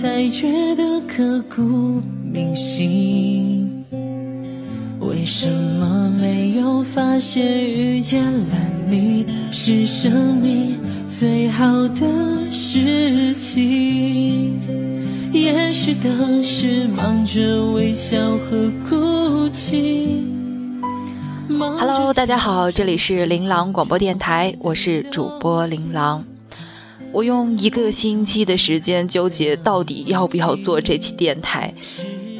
才觉得刻骨铭心。为什么没有发现遇见了你是生命最好的事情？也许当时忙着微笑和哭泣。忙着 Hello，大家好，这里是琳琅广播电台，我是主播琳琅。我用一个星期的时间纠结到底要不要做这期电台，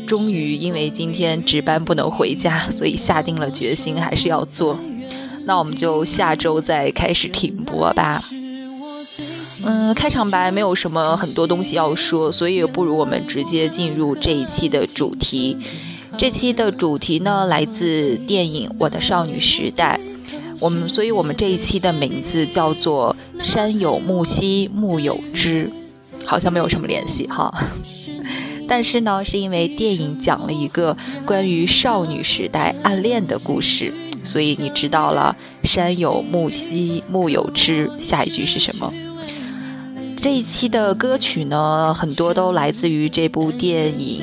终于因为今天值班不能回家，所以下定了决心还是要做。那我们就下周再开始停播吧。嗯，开场白没有什么很多东西要说，所以不如我们直接进入这一期的主题。这期的主题呢，来自电影《我的少女时代》。我们，所以我们这一期的名字叫做“山有木兮木有枝”，好像没有什么联系哈。但是呢，是因为电影讲了一个关于少女时代暗恋的故事，所以你知道了“山有木兮木有枝”下一句是什么？这一期的歌曲呢，很多都来自于这部电影。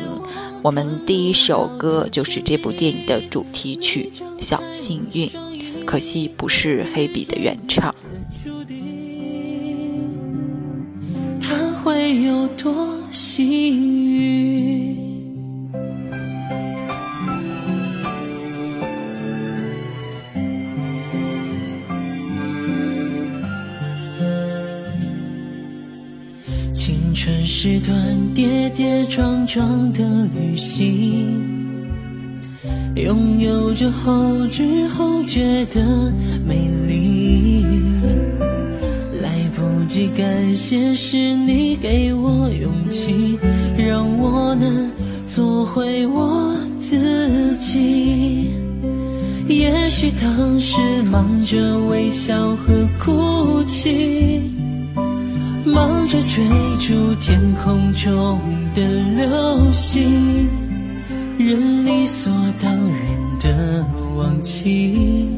我们第一首歌就是这部电影的主题曲《小幸运》，可惜不是黑笔的原唱。他会有多幸运？青春是段跌跌撞撞的旅行，拥有着后知后觉的美丽。来不及感谢，是你给我勇气，让我能做回我自己。也许当时忙着微笑和哭泣，忙着追逐天空中的流星，人理所当然的忘记。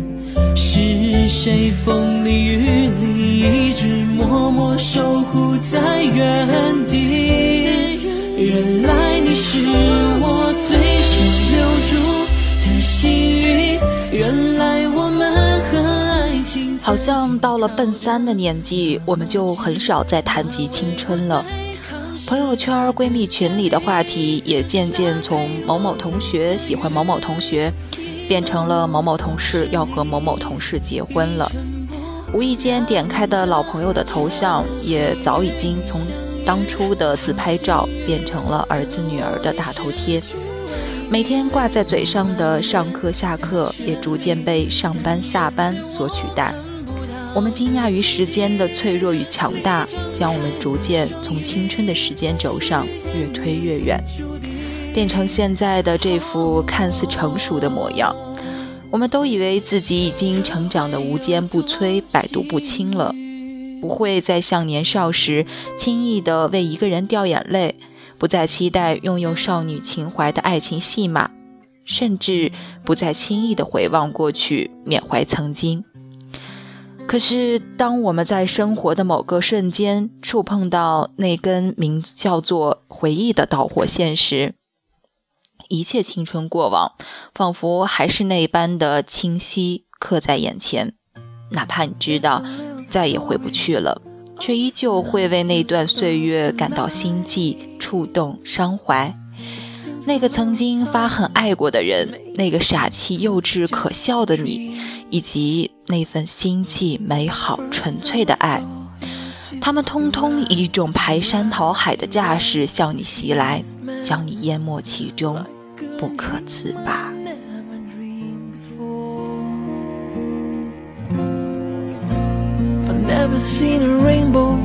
是谁风里雨里一直默默守护在原地？原来你是我最想留住的幸运。原来我们和爱情好像到了奔三的年纪，我们就很少再谈及青春了。朋友圈、闺蜜群里的话题也渐渐从某某同学喜欢某某同学，变成了某某同事要和某某同事结婚了。无意间点开的老朋友的头像，也早已经从当初的自拍照变成了儿子女儿的大头贴。每天挂在嘴上的上课下课，也逐渐被上班下班所取代。我们惊讶于时间的脆弱与强大，将我们逐渐从青春的时间轴上越推越远，变成现在的这副看似成熟的模样。我们都以为自己已经成长得无坚不摧、百毒不侵了，不会再像年少时轻易地为一个人掉眼泪。不再期待拥有少女情怀的爱情戏码，甚至不再轻易的回望过去，缅怀曾经。可是，当我们在生活的某个瞬间触碰到那根名叫做回忆的导火线时，一切青春过往仿佛还是那般的清晰刻在眼前，哪怕你知道再也回不去了。却依旧会为那段岁月感到心悸、触动、伤怀。那个曾经发狠爱过的人，那个傻气、幼稚、可笑的你，以及那份心悸、美好、纯粹的爱，他们通通以一种排山讨海的架势向你袭来，将你淹没其中，不可自拔。Never seen a rainbow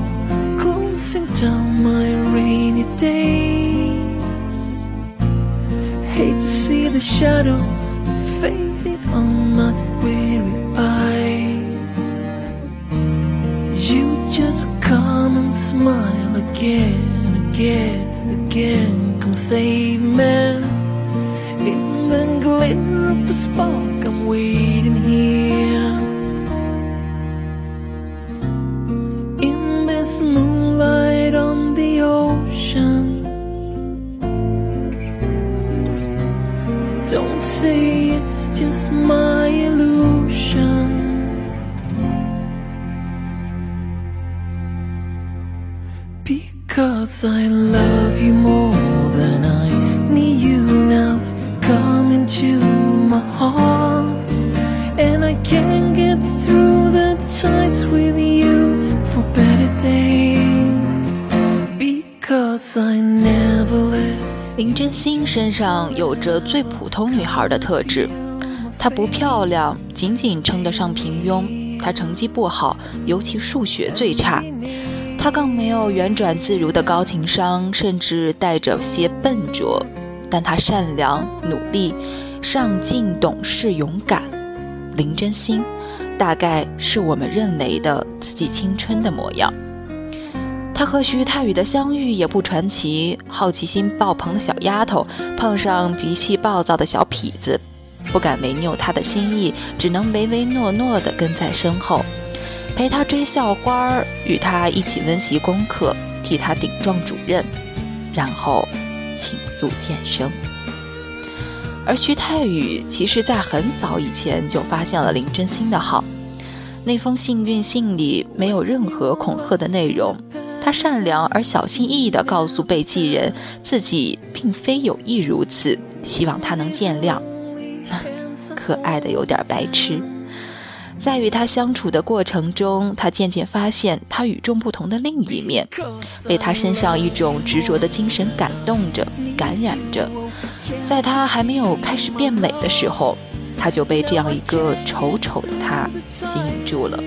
closing down my rainy day. Hate to see the shadows fading on my weary eyes. You just come and smile again, again, again. Come save me. In the glitter of the spark, I'm waiting Don't say it's just my illusion. Because I love you more than I need you now. Come into my heart, and I can't get through the times with you 林真心身上有着最普通女孩的特质，她不漂亮，仅仅称得上平庸。她成绩不好，尤其数学最差。她更没有圆转自如的高情商，甚至带着些笨拙。但她善良、努力、上进、懂事、勇敢。林真心，大概是我们认为的自己青春的模样。她和徐太宇的相遇也不传奇，好奇心爆棚的小丫头碰上脾气暴躁的小痞子，不敢违拗他的心意，只能唯唯诺诺地跟在身后，陪他追校花，与他一起温习功课，替他顶撞主任，然后倾诉渐生。而徐太宇其实在很早以前就发现了林真心的好，那封幸运信里没有任何恐吓的内容。他善良而小心翼翼地告诉被寄人，自己并非有意如此，希望他能见谅。可爱的有点白痴。在与他相处的过程中，他渐渐发现他与众不同的另一面，被他身上一种执着的精神感动着、感染着。在他还没有开始变美的时候，他就被这样一个丑丑的他吸引住了。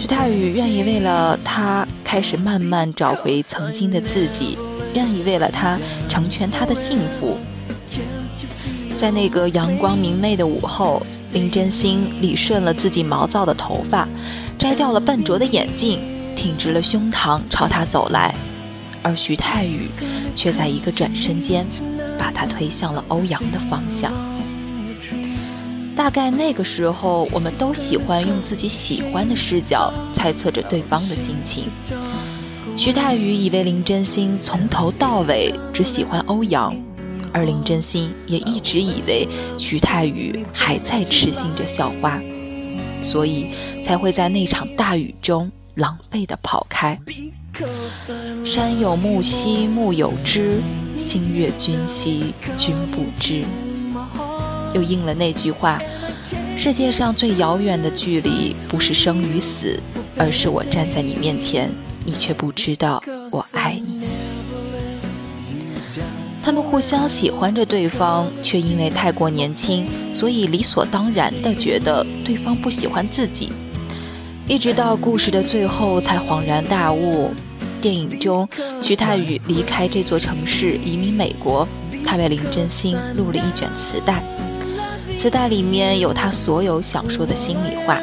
徐太宇愿意为了他开始慢慢找回曾经的自己，愿意为了他成全他的幸福。在那个阳光明媚的午后，林真心理顺了自己毛躁的头发，摘掉了笨拙的眼镜，挺直了胸膛朝他走来，而徐太宇却在一个转身间，把他推向了欧阳的方向。大概那个时候，我们都喜欢用自己喜欢的视角猜测着对方的心情。徐太宇以为林真心从头到尾只喜欢欧阳，而林真心也一直以为徐太宇还在痴心着校花，所以才会在那场大雨中狼狈地跑开。山有木兮木有枝，心悦君兮君不知。又应了那句话：世界上最遥远的距离，不是生与死，而是我站在你面前，你却不知道我爱你。他们互相喜欢着对方，却因为太过年轻，所以理所当然的觉得对方不喜欢自己。一直到故事的最后，才恍然大悟。电影中，徐太宇离开这座城市，移民美国，他为林真心录了一卷磁带。磁带里面有他所有想说的心里话。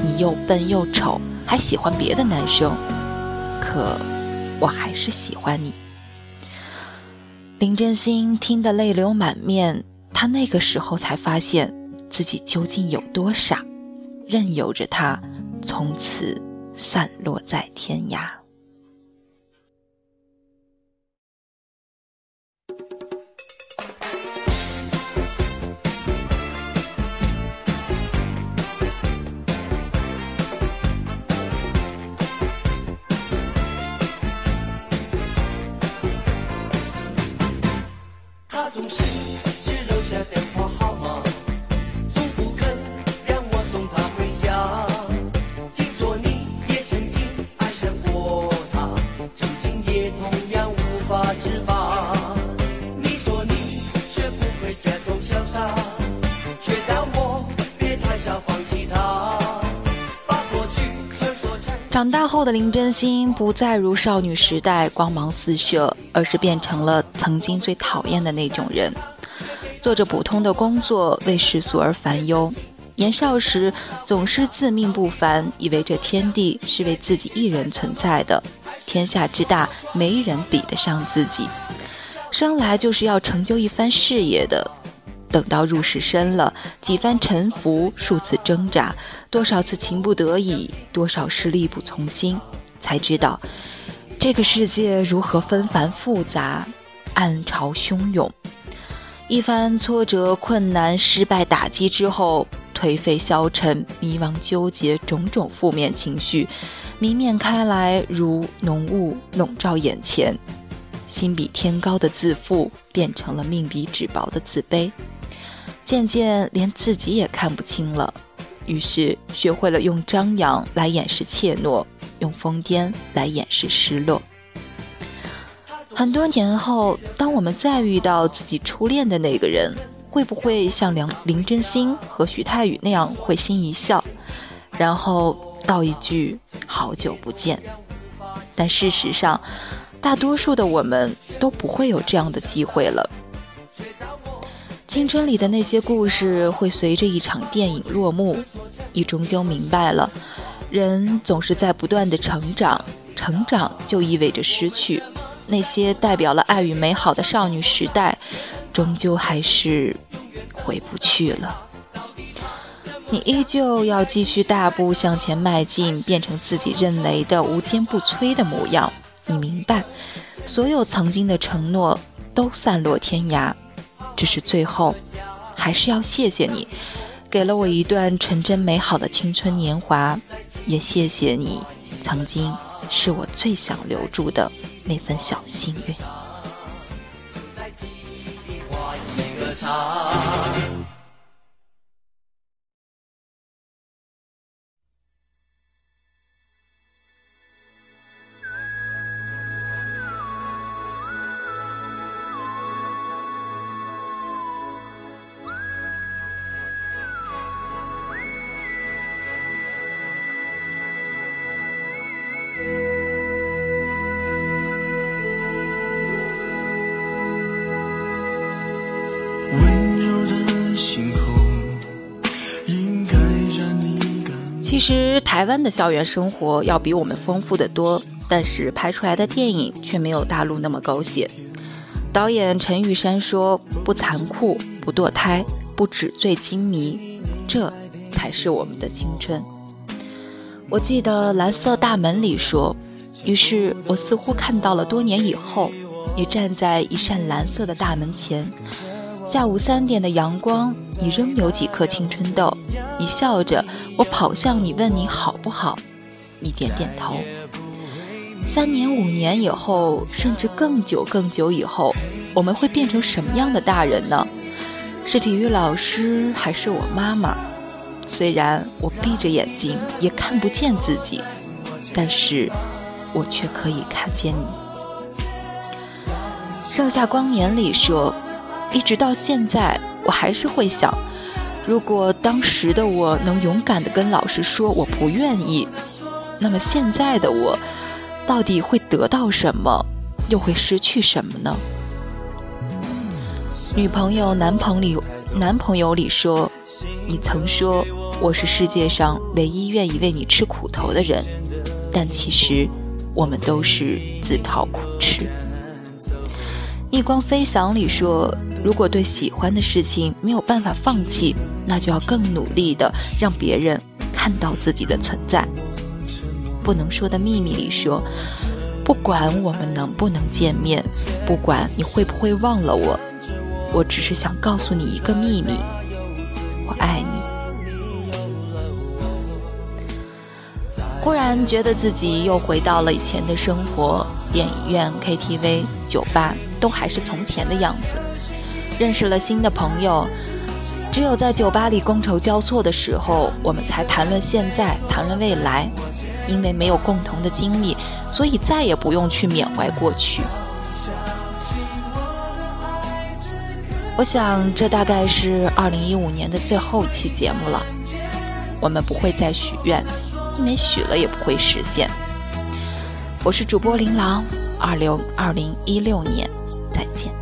你又笨又丑，还喜欢别的男生，可我还是喜欢你。林真心听得泪流满面，他那个时候才发现自己究竟有多傻，任由着他从此散落在天涯。长大后的林真心不再如少女时代光芒四射，而是变成了曾经最讨厌的那种人，做着普通的工作，为世俗而烦忧。年少时总是自命不凡，以为这天地是为自己一人存在的，天下之大，没人比得上自己，生来就是要成就一番事业的。等到入世深了，几番沉浮，数次挣扎，多少次情不得已，多少事力不从心，才知道这个世界如何纷繁复杂，暗潮汹涌。一番挫折、困难、失败、打击之后，颓废、消沉、迷茫、纠结，种种负面情绪弥漫开来，如浓雾笼罩眼前。心比天高的自负，变成了命比纸薄的自卑。渐渐连自己也看不清了，于是学会了用张扬来掩饰怯懦，用疯癫来掩饰失落。很多年后，当我们再遇到自己初恋的那个人，会不会像梁林真心和徐太宇那样会心一笑，然后道一句“好久不见”？但事实上，大多数的我们都不会有这样的机会了。青春里的那些故事会随着一场电影落幕，你终究明白了，人总是在不断的成长，成长就意味着失去。那些代表了爱与美好的少女时代，终究还是回不去了。你依旧要继续大步向前迈进，变成自己认为的无坚不摧的模样。你明白，所有曾经的承诺都散落天涯。只是最后，还是要谢谢你，给了我一段纯真美好的青春年华，也谢谢你，曾经是我最想留住的那份小幸运。其实台湾的校园生活要比我们丰富的多，但是拍出来的电影却没有大陆那么狗血。导演陈玉珊说：“不残酷，不堕胎，不纸醉金迷，这才是我们的青春。”我记得《蓝色大门》里说：“于是我似乎看到了多年以后，你站在一扇蓝色的大门前。”下午三点的阳光，你仍有几颗青春痘。你笑着，我跑向你，问你好不好？你点点头。三年、五年以后，甚至更久、更久以后，我们会变成什么样的大人呢？是体育老师，还是我妈妈？虽然我闭着眼睛也看不见自己，但是我却可以看见你。《盛夏光年》里说。一直到现在，我还是会想，如果当时的我能勇敢地跟老师说我不愿意，那么现在的我，到底会得到什么，又会失去什么呢？女朋友、男朋友，男朋友里说，你曾说我是世界上唯一愿意为你吃苦头的人，但其实，我们都是自讨苦吃。逆光飞翔里说。如果对喜欢的事情没有办法放弃，那就要更努力的让别人看到自己的存在。不能说的秘密里说，不管我们能不能见面，不管你会不会忘了我，我只是想告诉你一个秘密：我爱你。忽然觉得自己又回到了以前的生活，电影院、KTV、酒吧都还是从前的样子。认识了新的朋友，只有在酒吧里觥筹交错的时候，我们才谈论现在，谈论未来。因为没有共同的经历，所以再也不用去缅怀过去。我想，这大概是二零一五年的最后一期节目了。我们不会再许愿，因为许了也不会实现。我是主播琳琅，二六二零一六年再见。